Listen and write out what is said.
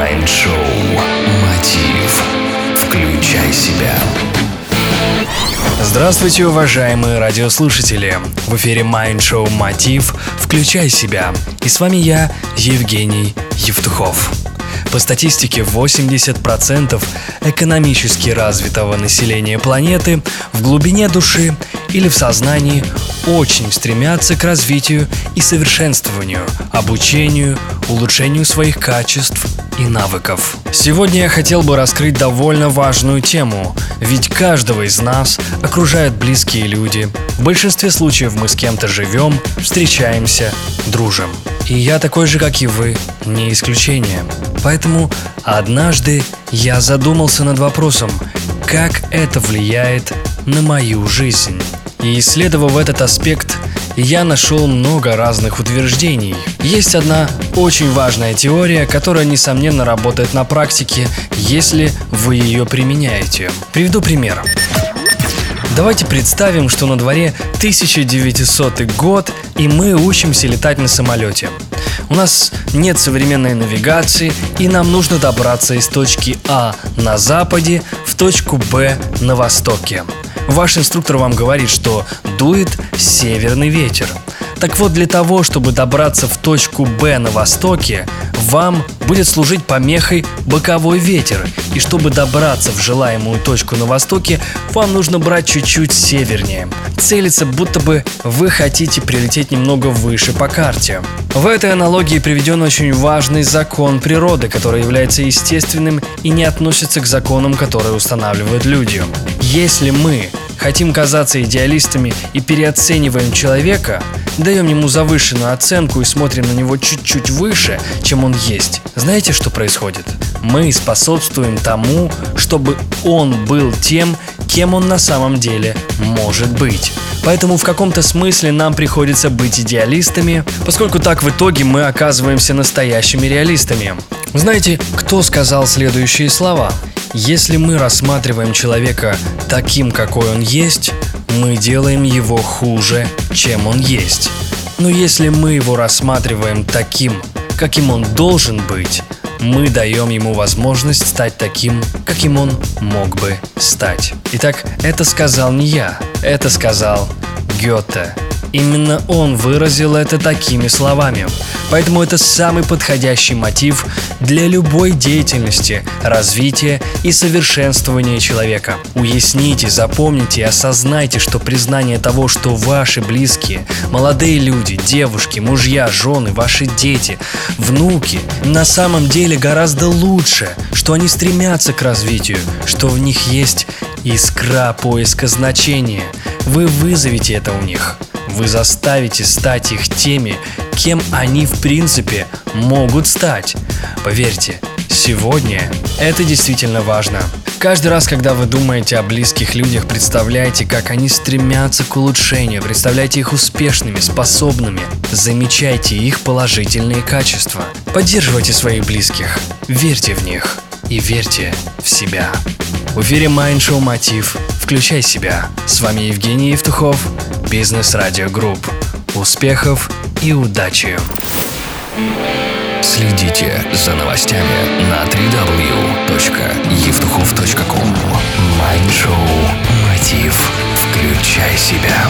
Майнд-шоу «Мотив». Включай себя. Здравствуйте, уважаемые радиослушатели! В эфире Майнд-шоу «Мотив. Включай себя». И с вами я, Евгений Евтухов. По статистике, 80% экономически развитого населения планеты в глубине души или в сознании очень стремятся к развитию и совершенствованию, обучению, улучшению своих качеств и навыков. Сегодня я хотел бы раскрыть довольно важную тему, ведь каждого из нас окружают близкие люди. В большинстве случаев мы с кем-то живем, встречаемся, дружим. И я такой же, как и вы, не исключение. Поэтому однажды я задумался над вопросом, как это влияет на мою жизнь. И исследовав этот аспект, я нашел много разных утверждений. Есть одна очень важная теория, которая, несомненно, работает на практике, если вы ее применяете. Приведу пример. Давайте представим, что на дворе 1900 год, и мы учимся летать на самолете. У нас нет современной навигации, и нам нужно добраться из точки А на западе в точку Б на востоке. Ваш инструктор вам говорит, что дует северный ветер. Так вот, для того, чтобы добраться в точку Б на востоке, вам будет служить помехой боковой ветер. И чтобы добраться в желаемую точку на востоке, вам нужно брать чуть-чуть севернее. Целиться, будто бы вы хотите прилететь немного выше по карте. В этой аналогии приведен очень важный закон природы, который является естественным и не относится к законам, которые устанавливают люди. Если мы хотим казаться идеалистами и переоцениваем человека, даем ему завышенную оценку и смотрим на него чуть-чуть выше, чем он есть, знаете, что происходит? Мы способствуем тому, чтобы он был тем, кем он на самом деле может быть. Поэтому в каком-то смысле нам приходится быть идеалистами, поскольку так в итоге мы оказываемся настоящими реалистами. Знаете, кто сказал следующие слова? Если мы рассматриваем человека таким, какой он есть, мы делаем его хуже, чем он есть. Но если мы его рассматриваем таким, каким он должен быть, мы даем ему возможность стать таким, каким он мог бы стать. Итак, это сказал не я, это сказал Гёте. Именно он выразил это такими словами. Поэтому это самый подходящий мотив для любой деятельности, развития и совершенствования человека. Уясните, запомните и осознайте, что признание того, что ваши близкие, молодые люди, девушки, мужья, жены, ваши дети, внуки на самом деле гораздо лучше, что они стремятся к развитию, что в них есть искра поиска значения. Вы вызовете это у них. Вы заставите стать их теми, кем они в принципе могут стать. Поверьте, сегодня это действительно важно. Каждый раз, когда вы думаете о близких людях, представляйте, как они стремятся к улучшению, представляйте их успешными, способными, замечайте их положительные качества. Поддерживайте своих близких, верьте в них и верьте в себя. В эфире Show Мотив. Включай себя. С вами Евгений Евтухов, Бизнес Радио Групп. Успехов и удачи! Следите за новостями на www.evtukhov.com Майндшоу «Мотив». Включай себя.